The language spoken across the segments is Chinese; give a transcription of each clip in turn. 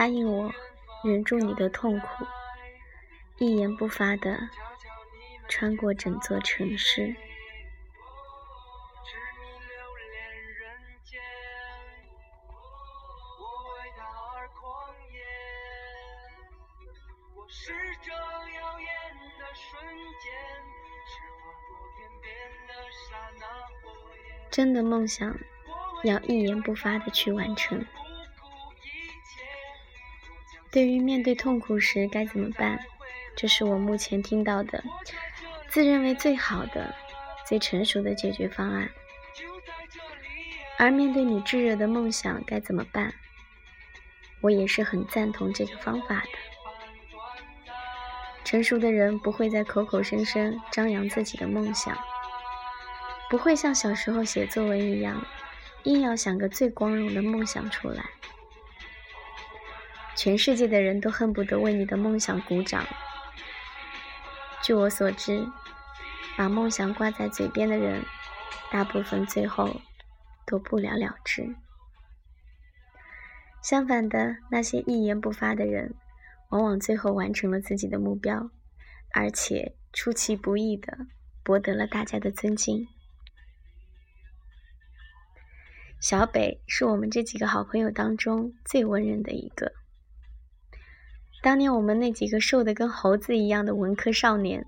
答应我，忍住你的痛苦，一言不发的穿过整座城市。真的梦想，要一言不发的去完成。对于面对痛苦时该怎么办，这是我目前听到的自认为最好的、最成熟的解决方案。而面对你炙热的梦想该怎么办，我也是很赞同这个方法的。成熟的人不会再口口声声张扬自己的梦想。不会像小时候写作文一样，硬要想个最光荣的梦想出来。全世界的人都恨不得为你的梦想鼓掌。据我所知，把梦想挂在嘴边的人，大部分最后都不了了之。相反的，那些一言不发的人，往往最后完成了自己的目标，而且出其不意的博得了大家的尊敬。小北是我们这几个好朋友当中最温润的一个。当年我们那几个瘦的跟猴子一样的文科少年，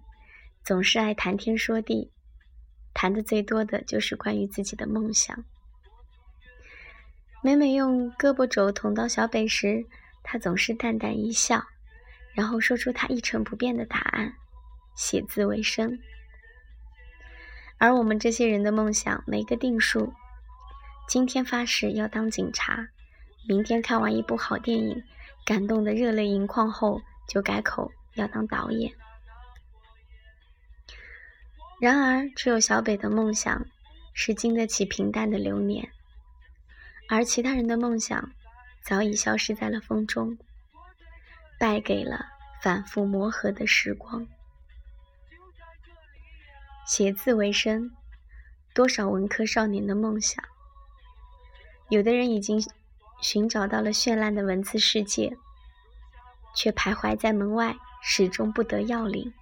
总是爱谈天说地，谈的最多的就是关于自己的梦想。每每用胳膊肘捅到小北时，他总是淡淡一笑，然后说出他一成不变的答案：写字为生。而我们这些人的梦想没个定数。今天发誓要当警察，明天看完一部好电影，感动的热泪盈眶后，就改口要当导演。然而，只有小北的梦想是经得起平淡的流年，而其他人的梦想早已消失在了风中，败给了反复磨合的时光。写字为生，多少文科少年的梦想。有的人已经寻找到了绚烂的文字世界，却徘徊在门外，始终不得要领。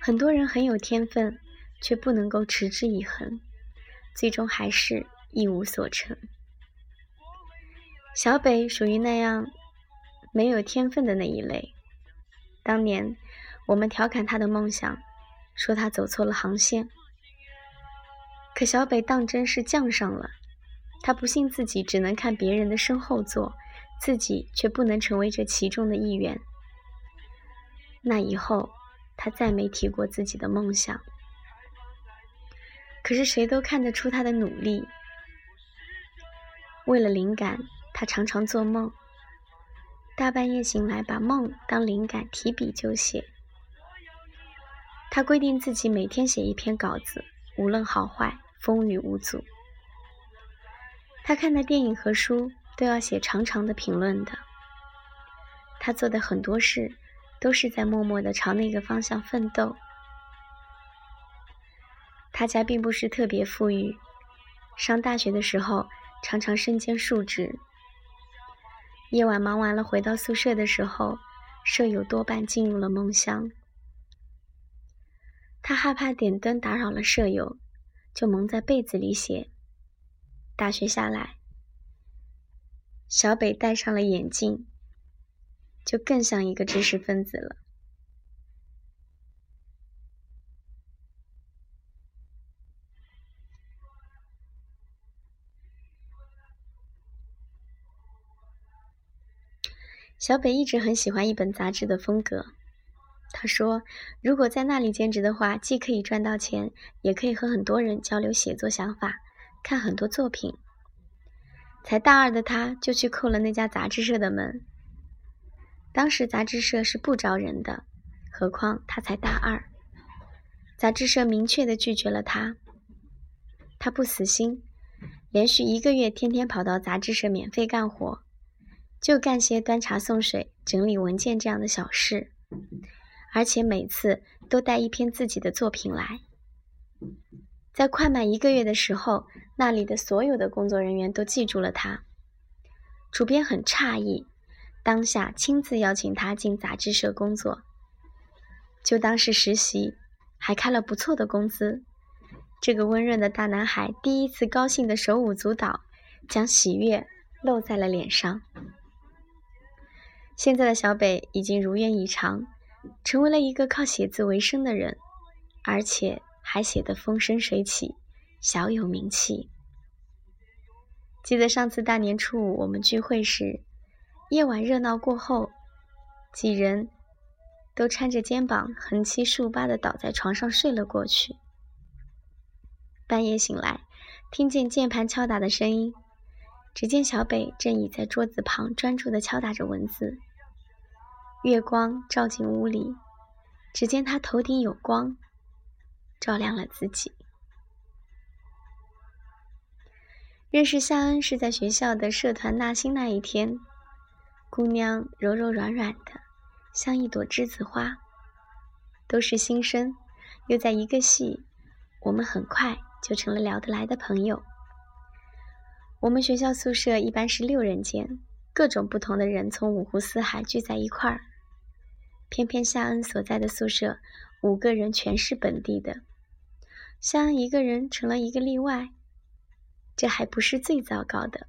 很多人很有天分，却不能够持之以恒，最终还是一无所成。小北属于那样没有天分的那一类。当年我们调侃他的梦想，说他走错了航线，可小北当真是降上了。他不信自己只能看别人的身后座，自己却不能成为这其中的一员。那以后，他再没提过自己的梦想。可是谁都看得出他的努力。为了灵感，他常常做梦，大半夜醒来把梦当灵感，提笔就写。他规定自己每天写一篇稿子，无论好坏，风雨无阻。他看的电影和书都要写长长的评论的。他做的很多事都是在默默的朝那个方向奋斗。他家并不是特别富裕，上大学的时候常常身兼数职。夜晚忙完了回到宿舍的时候，舍友多半进入了梦乡。他害怕点灯打扰了舍友，就蒙在被子里写。大学下来，小北戴上了眼镜，就更像一个知识分子了。小北一直很喜欢一本杂志的风格。他说：“如果在那里兼职的话，既可以赚到钱，也可以和很多人交流写作想法。”看很多作品，才大二的他就去叩了那家杂志社的门。当时杂志社是不招人的，何况他才大二，杂志社明确的拒绝了他。他不死心，连续一个月天天跑到杂志社免费干活，就干些端茶送水、整理文件这样的小事，而且每次都带一篇自己的作品来。在快满一个月的时候，那里的所有的工作人员都记住了他。主编很诧异，当下亲自邀请他进杂志社工作，就当是实习，还开了不错的工资。这个温润的大男孩第一次高兴的手舞足蹈，将喜悦露在了脸上。现在的小北已经如愿以偿，成为了一个靠写字为生的人，而且还写得风生水起，小有名气。记得上次大年初五我们聚会时，夜晚热闹过后，几人都搀着肩膀，横七竖八的倒在床上睡了过去。半夜醒来，听见键盘敲打的声音，只见小北正倚在桌子旁专注的敲打着文字。月光照进屋里，只见他头顶有光，照亮了自己。认识夏恩是在学校的社团纳新那一天，姑娘柔柔软软的，像一朵栀子花，都是新生，又在一个系，我们很快。就成了聊得来的朋友。我们学校宿舍一般是六人间，各种不同的人从五湖四海聚在一块儿。偏偏夏恩所在的宿舍五个人全是本地的，夏恩一个人成了一个例外。这还不是最糟糕的，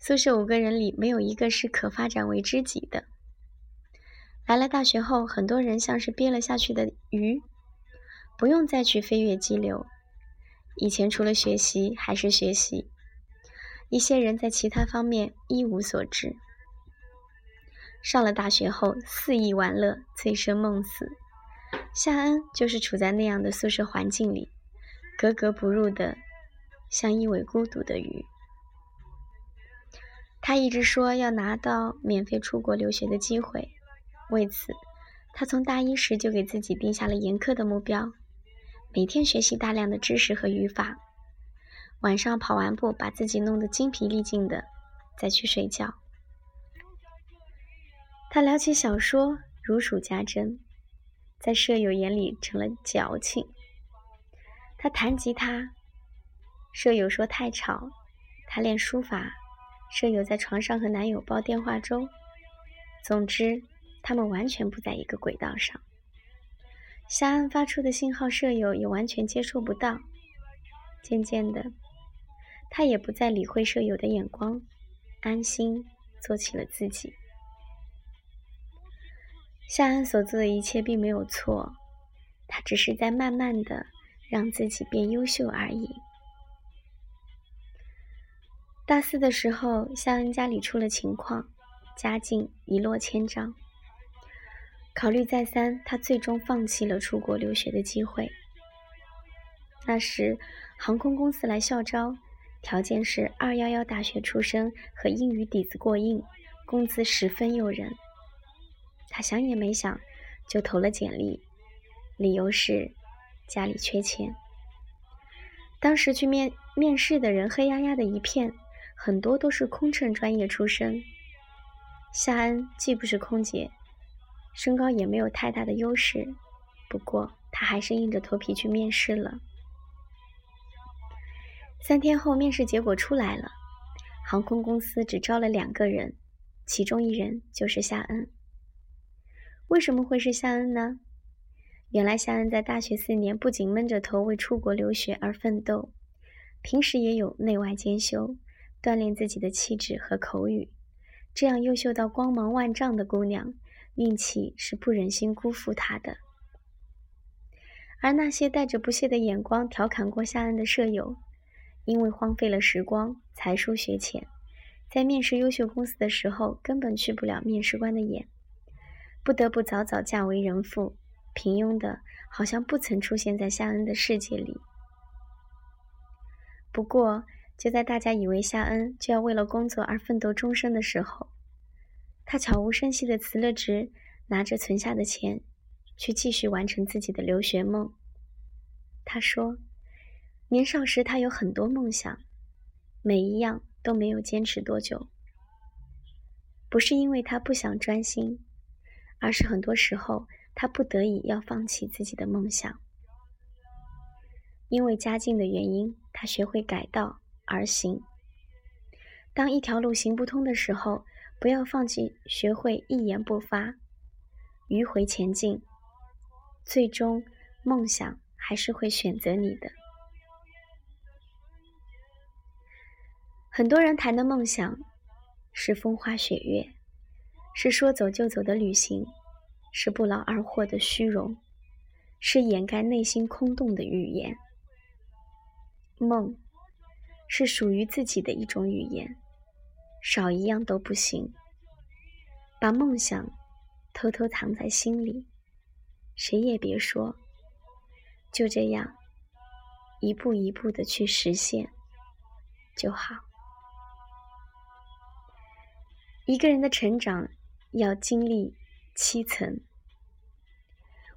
宿舍五个人里没有一个是可发展为知己的。来了大学后，很多人像是憋了下去的鱼，不用再去飞跃激流。以前除了学习还是学习，一些人在其他方面一无所知。上了大学后肆意玩乐，醉生梦死。夏恩就是处在那样的宿舍环境里，格格不入的，像一尾孤独的鱼。他一直说要拿到免费出国留学的机会，为此，他从大一时就给自己定下了严苛的目标。每天学习大量的知识和语法，晚上跑完步把自己弄得精疲力尽的，再去睡觉。他聊起小说如数家珍，在舍友眼里成了矫情。他弹吉他，舍友说太吵；他练书法，舍友在床上和男友煲电话粥。总之，他们完全不在一个轨道上。夏安发出的信号，舍友也完全接收不到。渐渐的，他也不再理会舍友的眼光，安心做起了自己。夏安所做的一切并没有错，他只是在慢慢的让自己变优秀而已。大四的时候，夏恩家里出了情况，家境一落千丈。考虑再三，他最终放弃了出国留学的机会。那时，航空公司来校招，条件是二幺幺大学出身和英语底子过硬，工资十分诱人。他想也没想，就投了简历，理由是家里缺钱。当时去面面试的人黑压压的一片，很多都是空乘专业出身。夏恩既不是空姐。身高也没有太大的优势，不过他还是硬着头皮去面试了。三天后，面试结果出来了，航空公司只招了两个人，其中一人就是夏恩。为什么会是夏恩呢？原来夏恩在大学四年不仅闷着头为出国留学而奋斗，平时也有内外兼修，锻炼自己的气质和口语。这样优秀到光芒万丈的姑娘。运气是不忍心辜负她的，而那些带着不屑的眼光调侃过夏恩的舍友，因为荒废了时光，才疏学浅，在面试优秀公司的时候根本去不了面试官的眼，不得不早早嫁为人妇，平庸的好像不曾出现在夏恩的世界里。不过，就在大家以为夏恩就要为了工作而奋斗终生的时候，他悄无声息地辞了职，拿着存下的钱，去继续完成自己的留学梦。他说：“年少时他有很多梦想，每一样都没有坚持多久。不是因为他不想专心，而是很多时候他不得已要放弃自己的梦想。因为家境的原因，他学会改道而行。当一条路行不通的时候，不要放弃，学会一言不发，迂回前进。最终，梦想还是会选择你的。很多人谈的梦想是风花雪月，是说走就走的旅行，是不劳而获的虚荣，是掩盖内心空洞的语言。梦是属于自己的一种语言。少一样都不行。把梦想偷偷藏在心里，谁也别说。就这样，一步一步的去实现就好。一个人的成长要经历七层。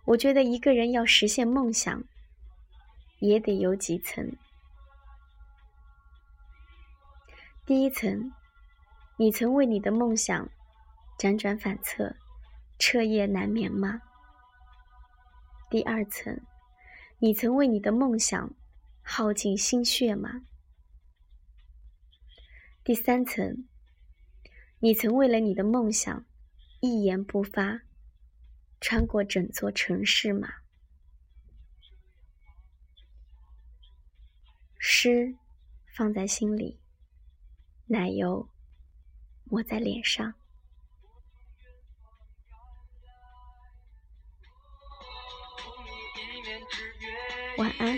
我觉得一个人要实现梦想，也得有几层。第一层。你曾为你的梦想辗转反侧、彻夜难眠吗？第二层，你曾为你的梦想耗尽心血吗？第三层，你曾为了你的梦想一言不发，穿过整座城市吗？诗放在心里，奶油。抹在脸上。晚安。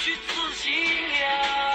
不虚此行呀。